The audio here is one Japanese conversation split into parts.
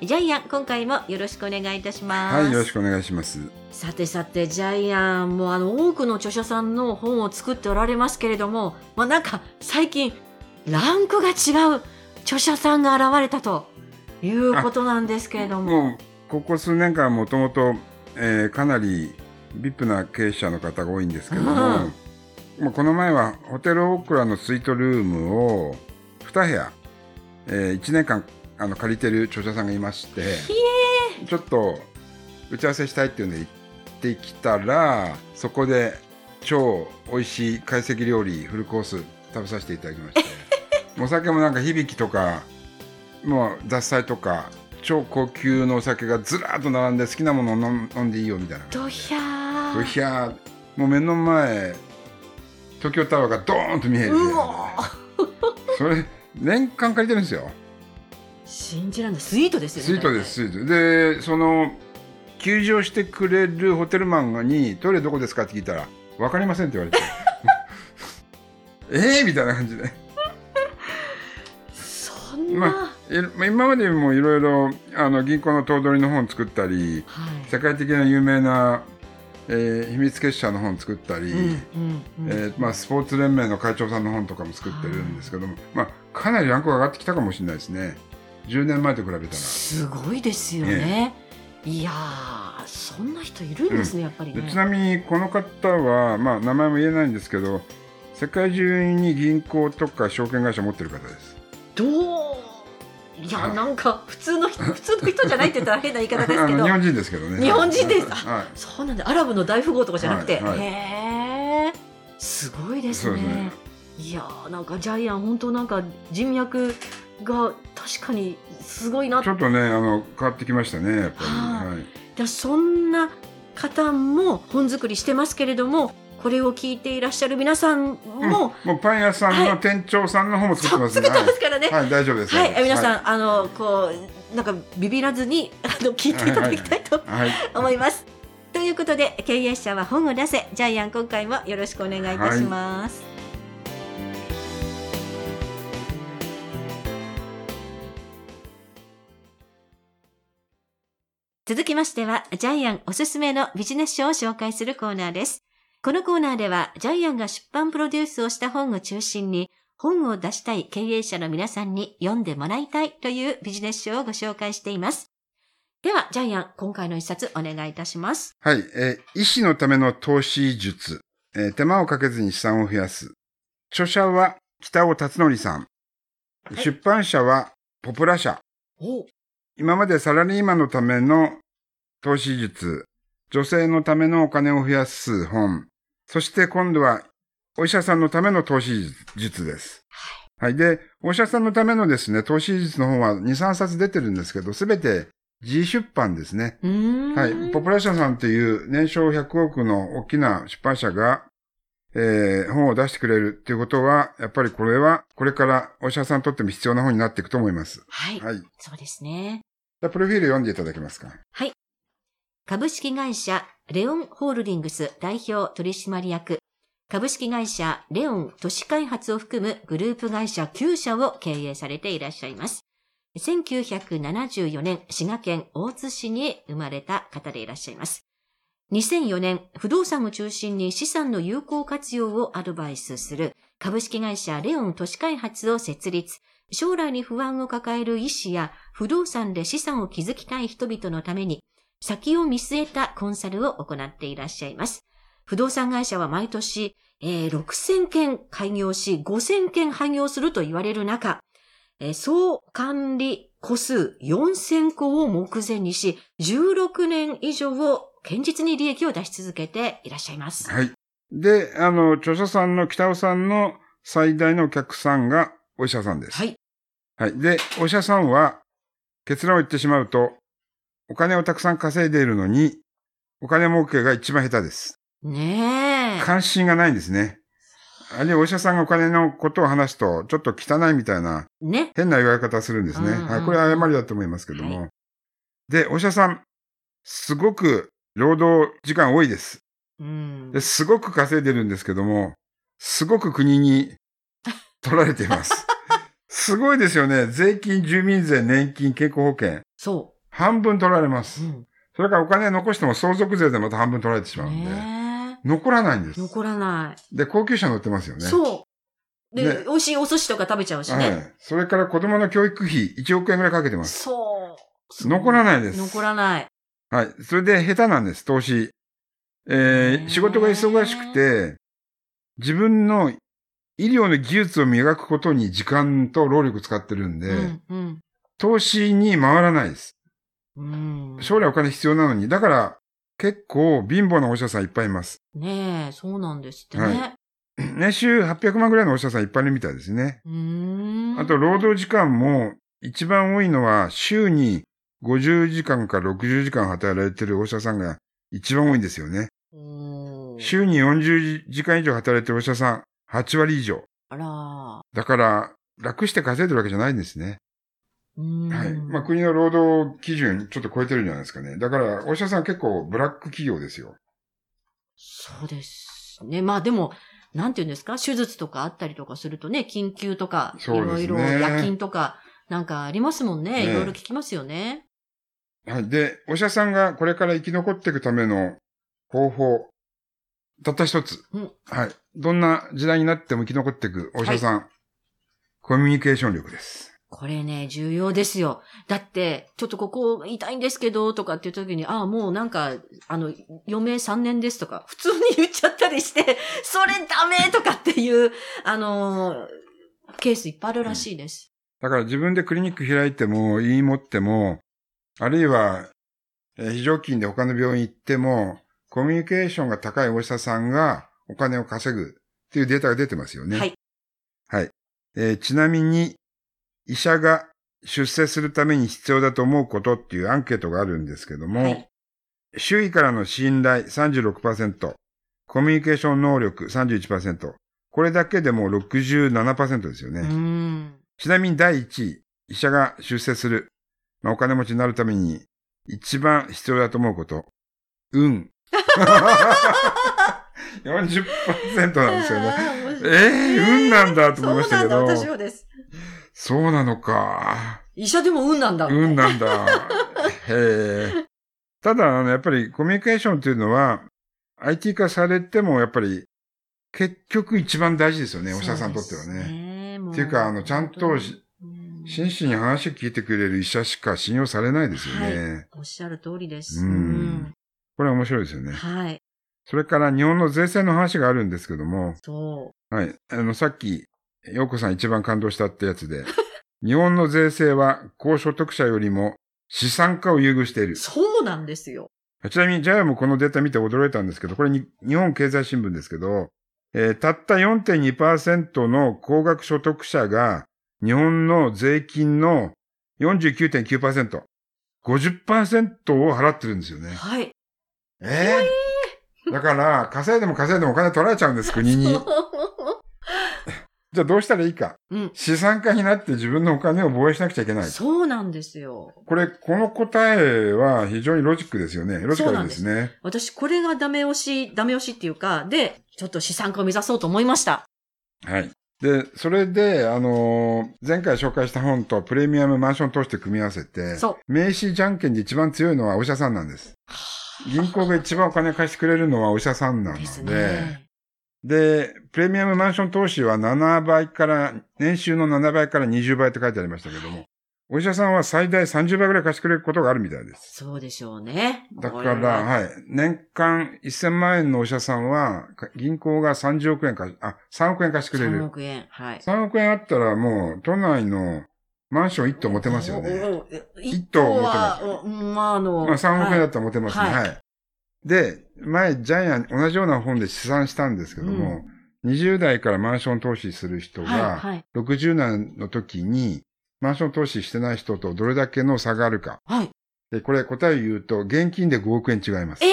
ジャイアン今回もよろしくお願いいたします。はいよろしくお願いします。さてさてジャイアンもうあの多くの著者さんの本を作っておられますけれどもまあなんか最近ランクが違う著者さんが現れたということなんですけれども。ここ数年間もともとかなり VIP な経営者の方が多いんですけども、うんもうこの前はホテルオークラのスイートルームを2部屋、え1年間あの借りてる著者さんがいましてちょっと打ち合わせしたいっていうんで行ってきたらそこで超美味しい懐石料理フルコース食べさせていただきまして お酒もなんか響きとかもう獺祭とか超高級のお酒がずらーっと並んで好きなものを飲んでいいよみたいな。ドヒャー。ドヒャー。もう目の前東京タワーがドーンと見えるそれ年間借りてるんですよ信じらんない。スイートですよねスイートですスイート。でその休場してくれるホテルマンに「トイレどこですか?」って聞いたら「分かりません」って言われて。ええみたいな感じで、そんな、まあ、今までもいろいろあの銀行の頭取の本作ったりはい。世界的な有名な、えー秘密結社の本作ったり、スポーツ連盟の会長さんの本とかも作ってるんですけども、まあ、かなりランクが上がってきたかもしれないですね10年前と比べたら。すごいですよね。いやー、そんな人いるんですね、やっぱりね。でちなみにこの方は、まあ、名前も言えないんですけど世界中に銀行とか証券会社持ってる方です。どう？いや、はいなんか普通の人、普通の人じゃないって言ったら変な言い方ですけど 日。本人ですけどね。日本人ですはい。そうなんだ、アラブの大富豪とかじゃなくて。はいはいへえ、すごいですね。ねいやー、なんかジャイアン、本当なんか人脈が確かにすごいなちょっとねあの変わってきましたねやっぱり。ははい。でそんな方も本作りしてますけれどもこれを聞いていらっしゃる皆さんも、もうパン屋さんの店長さんの方も作ってますね。作ってますからね。はい、はい大丈夫です。はい、皆さん、はあのこうなんかビビらずにあの聞いていただきたいとい。はい。思います。ということで経営者は本を出せジャイアン今回もよろしくお願いいたします。続きましては、ジャイアンおすすめのビジネス書を紹介するコーナーです。このコーナーでは、ジャイアンが出版プロデュースをした本を中心に、本を出したい経営者の皆さんに読んでもらいたいというビジネス書をご紹介しています。では、ジャイアン、今回の一冊お願いいたします。はい、えー医師のための投資術、えー手間をかけずに資産を増やす。著者は北尾達則さん。い出版社はポプラ社。お今までサラリーマンのための投資術、女性のためのお金を増やす本、そして今度はお医者さんのための投資術です。はい。で、お医者さんのためのですね、投資術の本は2、3冊出てるんですけど、すべて自出版ですね。はい。ポプラ社さんという年商100億の大きな出版社が、えー本を出してくれるっていうことは、やっぱりこれは、これからお医者さんにとっても必要な本になっていくと思います。はい。はい。じそうですね。じゃあ、プロフィール読んでいただけますか？はい株式会社レオンホールディングス代表取締役、株式会社レオン都市開発を含むグループ会社9社を経営されていらっしゃいます。1974年、滋賀県大津市に生まれた方でいらっしゃいます。2004年、不動産を中心に資産の有効活用をアドバイスする株式会社レオン都市開発を設立。将来に不安を抱える医師や不動産で資産を築きたい人々のために先を見据えたコンサルを行っていらっしゃいます。不動産会社は毎年、えー6000件開業し、5000件廃業すると言われる中、えー総管理個数4000個を目前にし、16年以上を堅実に利益を出し続けていらっしゃいます。はい。で、あの、著者さんの北尾さんの最大のお客さんがお医者さんです。はい。はい。で、お医者さんは、結論を言ってしまうと、お金をたくさん稼いでいるのに、お金儲けが一番下手です。ねね。関心がないんですね。あるいはお医者さんがお金のことを話すと、ちょっと汚いみたいな、ね。変な言われ方するんですね。うんうんはい。これは誤りだと思いますけども。はで、お医者さん、すごく労働時間多いです。うんで。すごく稼いでるんですけども、すごく国に取られています。すごいですよね。税金、住民税、年金、健康保険。そ半分取られまう。す。うん。それからお金残しても相続税でまた半分取られてしまうんで、ね残らないんです。残らない。で、高級車乗ってますよね。そう。で、ね美味しいお寿司とか食べちゃうしね。はい。それから子供の教育費1億円ぐらいかけてます。そう。残らないです。残らない。はい。それで下手なんです、投資。えー仕事が忙しくて、自分の医療の技術を磨くことに時間と労力使ってるんで、うん。うん。投資に回らないです。うん。将来お金必要なのに。だから、結構貧乏なお医者さんいっぱいいます。ねえ、そうなんですってね。はい 年収800万ぐらいのお医者さんいっぱいいるみたいですね。あと、労働時間も一番多いのは、週に50時間から60時間働いてるお医者さんが一番多いんですよね。週に40時間以上働いてるお医者さん、8割以上。あら。だから、楽して稼いでるわけじゃないんですね。うーん。はい。まあ、国の労働基準ちょっと超えてるんじゃないですかね。だから、お医者さん結構ブラック企業ですよ。そうですね。まあでも、なんていうんですか？手術とかあったりとかするとね、緊急とか、いろいろ夜勤とか、なんかありますもんね。ねいろいろ聞きますよね。はい。で、お医者さんがこれから生き残っていくための方法、たった一つ。うんはい。どんな時代になっても生き残っていくお医者さん、コミュニケーション力です。これね、重要ですよ。だって、ちょっとここ痛いんですけど、とかっていう時に、ああ、もうなんか、あの、余命3年ですとか、普通に言っちゃったりして、それダメとかっていう、あのーケースいっぱいあるらしいです。だから自分でクリニック開いても、言い持っても、あるいは、えー非常勤で他の病院行っても、コミュニケーションが高いお医者さんがお金を稼ぐっていうデータが出てますよね。はい。はい。えーちなみに、医者が出世するために必要だと思うことっていうアンケートがあるんですけども、はい周囲からの信頼36%、コミュニケーション能力31%、これだけでもう67%ですよね。うーん。ちなみに第1位、医者が出世する、まあ、お金持ちになるために一番必要だと思うこと、運。40%なんですよね。ええ運なんだと思いましたけどそうなんだ、私はです。そうなのか。医者でも運なんだ。運なんだ。へえ。ただ、あの、やっぱりコミュニケーションっていうのは、IT 化されても、やっぱり、結局一番大事ですよね、お医者さんにとってはね。ね。もっていうかあのちゃんと真摯に話を聞いてくれる医者しか信用されないですよね。おっしゃる通りです。うんこれは面白いですよね。はい。それから日本の税制の話があるんですけども、そはい。あの、さっき、洋子さん一番感動したってやつで、日本の税制は高所得者よりも資産家を優遇しているう。。そうなんですよ。ちなみに、ジャイアもこのデータ見て驚いたんですけど、これに日本経済新聞ですけど、えーたった4.2%の高額所得者が日本の税金の49.9%、50%を払ってるんですよね。はい。ええだから、稼いでも稼いでもお金取られちゃうんです、国に。じゃあどうしたらいいか。うん。資産家になって自分のお金を防衛しなくちゃいけない。そうなんですよ。これ、この答えは非常にロジックですよね。ロジカルですね。私、これがダメ押し、ダメ押しっていうか、で、ちょっと資産家を目指そうと思いました。はい。で、それで、あのー前回紹介した本とプレミアムマンション投資で組み合わせて、そう名刺じゃんけんで一番強いのはお医者さんなんです。銀行が一番お金貸してくれるのはお医者さんなので、ですね。で、プレミアムマンション投資は7倍から、年収の7倍から20倍って書いてありましたけども、お医者さんは最大30倍ぐらい貸してくれることがあるみたいです。そうでしょうね。だから、ははい。年間1000万円のお医者さんは、か銀行が30億円貸し、あ、3億円貸してくれ3る。億円。はい。3億円あったらもう、都内のマンション1棟持てますよね。お。お一一棟棟は、うんまあ、あの、まあ3億円だはいったら持てますね。はいはい。で、前、ジャイアン、同じような本で試算したんですけども、20代からマンション投資する人はい、が、はい。60年の時に、マンション投資してない人とどれだけの差があるか。はい。で、これ答えを言うと、現金で5億円違いますえ。え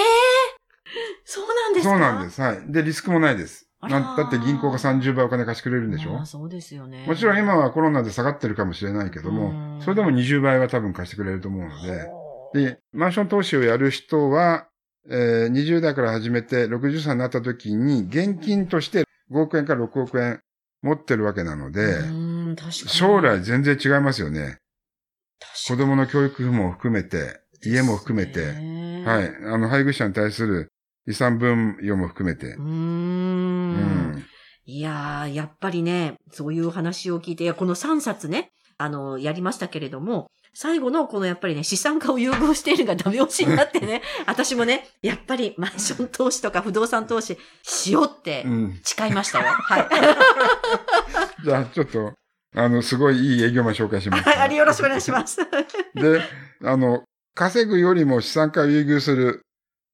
そうなんですか？そうなんです。はい。で、リスクもないです。だって銀行が30倍お金貸してくれるんでしょ？まあそうですよね。もちろん今はコロナで下がってるかもしれないけどうもん、それでも20倍は多分貸してくれると思うので、で、マンション投資をやる人は、えー20代から始めて60歳になった時に現金として5億円から6億円持ってるわけなので。将来全然違いますよね。子供の教育費も含めて、家も含めて、てはい。あの、配偶者に対する遺産分与も含めて。いやー、やっぱりね、そういう話を聞いて、いやこの3冊ね、あの、やりましたけれども、最後のこのやっぱりね、資産家を優遇しているがダメ押しになってね、私もね、やっぱりマンション投資とか不動産投資しようってうん。誓いましたよ。はい。じゃあ、ちょっと、あの、すごいいい営業マン紹介します。はい、ありよろしくお願いします。で、あの、稼ぐよりも資産家を優遇する。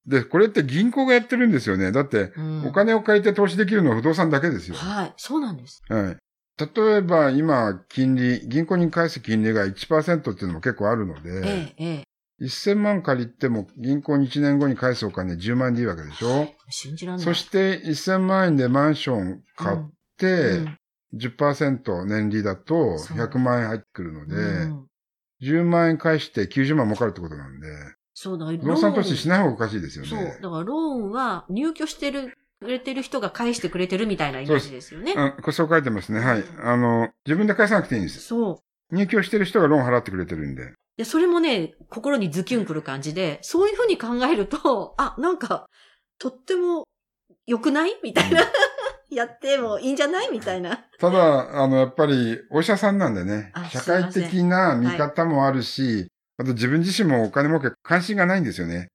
で、これって銀行がやってるんですよね。だって、うんお金を借りて投資できるのは不動産だけですよ。はい、そうなんです。はい。例えば今、金利、銀行に返す金利が1%っていうのも結構あるので、ええ、ええ。1000万借りても銀行に1年後に返すお金10万円でいいわけでしょ？信じらんない。そして1000万円でマンション買って、うん10%年利だとそう100万円入ってくるので、うん10万円返して90万儲かるってことなんで、そうだ、不不動産投資しない方がおかしいですよそう。だね。からローンは入居してる、くれてる人が返してくれてるみたいなイメージですよね。あこれそう書いてますね。はい。あの、自分で返さなくていいんです。そう。入居してる人がローン払ってくれてるんで。で、それもね、心にズキュンくる感じで、そういうふうに考えると、あ、なんか、とっても良くない？みたいな。やってもいいんじゃない？みたいな。ただ、あの、やっぱり、お医者さんなんでねあ、社会的な見方もあるし、あと自分自身もお金儲け関心がないんですよね。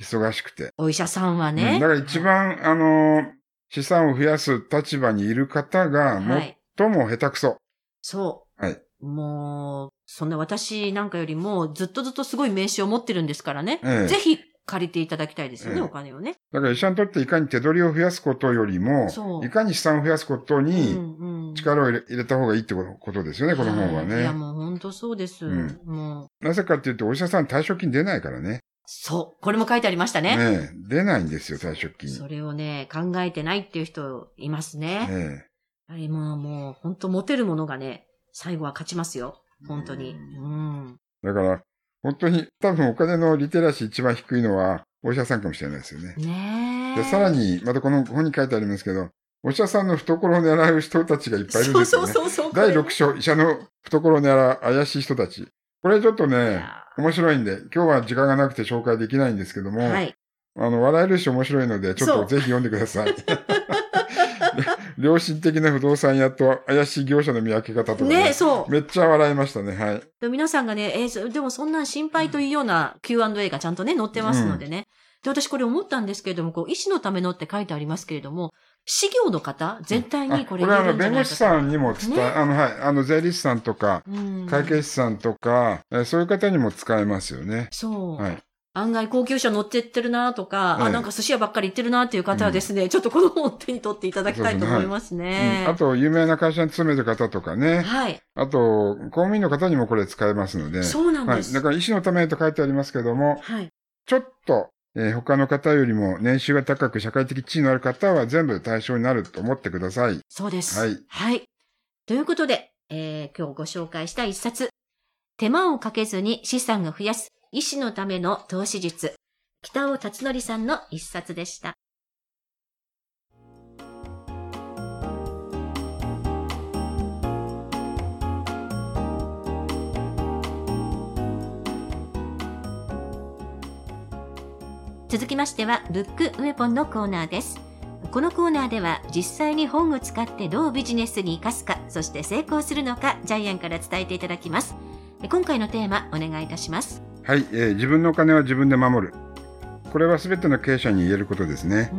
忙しくて。お医者さんはうね。んだから一番、あの、資産を増やす立場にいる方が、はい。最も下手くそ。そう。はい。もう、そんな私なんかよりもずっとずっとすごい名刺を持ってるんですからね。ええぜひ借りていただきたいですよね、ええお金をね。だから医者にとっていかに手取りを増やすことよりもそ、ういかに資産を増やすことうにんうん力を入れた方がいいってことですよね、この本はいいや、ね。もう本当そうです。うんもう、なぜかっていうと、お医者さん退職金出ないからね。そう。これも書いてありましたね。ねえ出ないんですよ、退職金。それをね、考えてないっていう人いますね。えやはりまあもう、本当持てるものがね、最後は勝ちますよ。本当に。うん。えだから、本当に多分お金のリテラシー一番低いのはお医者さんかもしれないですよね。ねえ。で、さらに、またこの本に書いてありますけど、お医者さんの懐を狙う人たちがいっぱいいるんそうですよね。そうそうそう。第これ6章、医者の懐を狙う怪しい人たち。これちょっといね、や面白いんで、今日は時間がなくて紹介できないんですけども、はい。あの、笑えるし面白いので、ちょっそうとぜひ読んでください。良心的な不動産屋と怪しい業者の見分け方とかね。ねそう。めっちゃ笑いましたね。はい。で皆さんがね、えーそでもそんな心配というような Q&A がちゃんとね、載ってますのでね。で、私これ思ったんですけれども、こう、医師のためのって書いてありますけれども、事業の方、絶対にこれあこれはあの、弁護士さんにも伝え、ねあの、はい、あの、税理士さんとか、うん会計士さんとか、えーそういう方にも使えますよね。そう。はい。案外高級車乗ってってるなとか、あ、ええなんか寿司屋ばっかり行ってるなっていう方はですね、ちょっとこの本を手に取っていただきたいと思いますうんね。あと、有名な会社に勤める方とかね。はい。あと、公務員の方にもこれ使えますので。そうなんはい。です。だから、医師のためと書いてありますけども、はい。ちょっと、えー他の方よりも年収が高く社会的地位のある方は全部対象になると思ってください。そうです。はい。はい。ということで、えー今日ご紹介した一冊。手間をかけずに資産を増やす医師のための投資術。北尾達則さんの一冊でした。続きましては、ブックウェポンのコーナーです。このコーナーでは実際に本を使ってどうビジネスに生かすか、そして成功するのか、ジャイアンから伝えていただきます。今回のテーマ、お願いいたします。はい、えー自分のお金は自分で守る。これは全ての経営者に言えることですね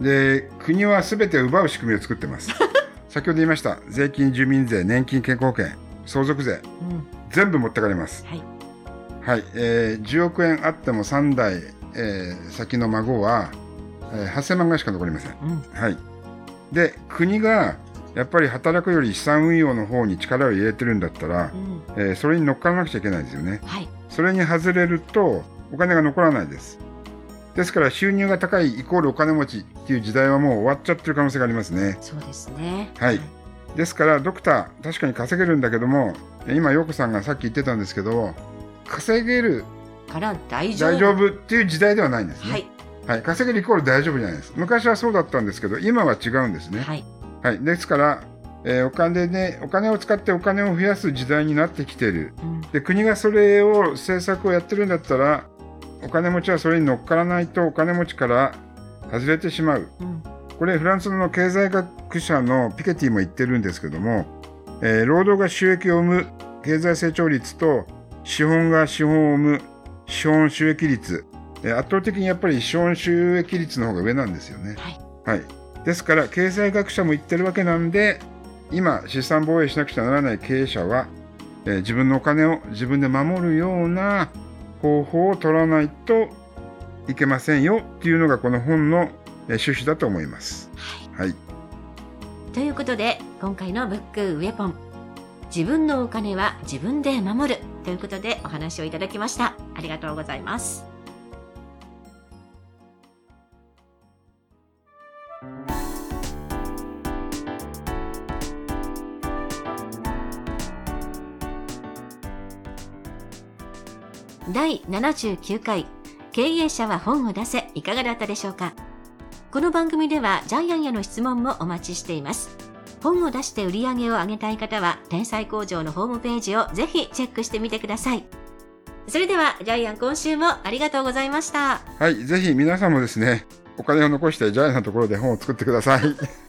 う。ん、で、国は全て奪う仕組みを作ってます。先ほど言いました。税金、住民税、年金、健康保険、相続税、うん、全部持ってかれます。はい。はい、えー10億円あっても3代、えー先の孫は、えー8000万ぐらいしか残りません。うん、はい。で、国がやっぱり働くより資産運用の方に力を入れてるんだったらう、ん、えーそれに乗っからなくちゃいけないですよね。はい。それに外れるとお金が残らないです。ですから収入が高いイコールお金持ちっていう時代はもう終わっちゃってる可能性がありますね。そうですね。はい。ですからドクター確かに稼げるんだけども今陽子さんがさっき言ってたんですけど稼げるから大丈夫。大丈夫っていう時代ではないんですね。はい。はい、稼げるイコール大丈夫じゃないです。昔はそうだったんですけど今は違うんですね。はい。はい、ですから、えーお金でお金を使ってお金を増やす時代になってきてる。うん。で国がそれを政策をやってるんだったらお金持ちはそれに乗っからないとお金持ちから外れてしまう。うん。これフランスの経済学者のピケティも言ってるんですけども、えー労働が収益を生む経済成長率と資本が資本を生む資本収益率、えー圧倒的にやっぱり資本収益率の方が上なんですよね。はい。はい、ですから経済学者も言ってるわけなんで今資産防衛しなくちゃならない経営者は、えー自分のお金を自分で守るような方法を取らないといけませんよっていうのがこの本のえー趣旨だと思います。はい、ということで、今回のブックウェポン。自分のお金は自分で守る。ということでお話をいただきました。ありがとうございます。第79回経営者は本を出せいかがだったでしょうか？この番組ではジャイアンへの質問もお待ちしています。本を出して売り上げを上げたい方は、天才工場のホームページをぜひチェックしてみてください。それでは、ジャイアン今週もありがとうございました。はい、ぜひ皆さんもですねお金を残してジャイアンのところで本を作ってください。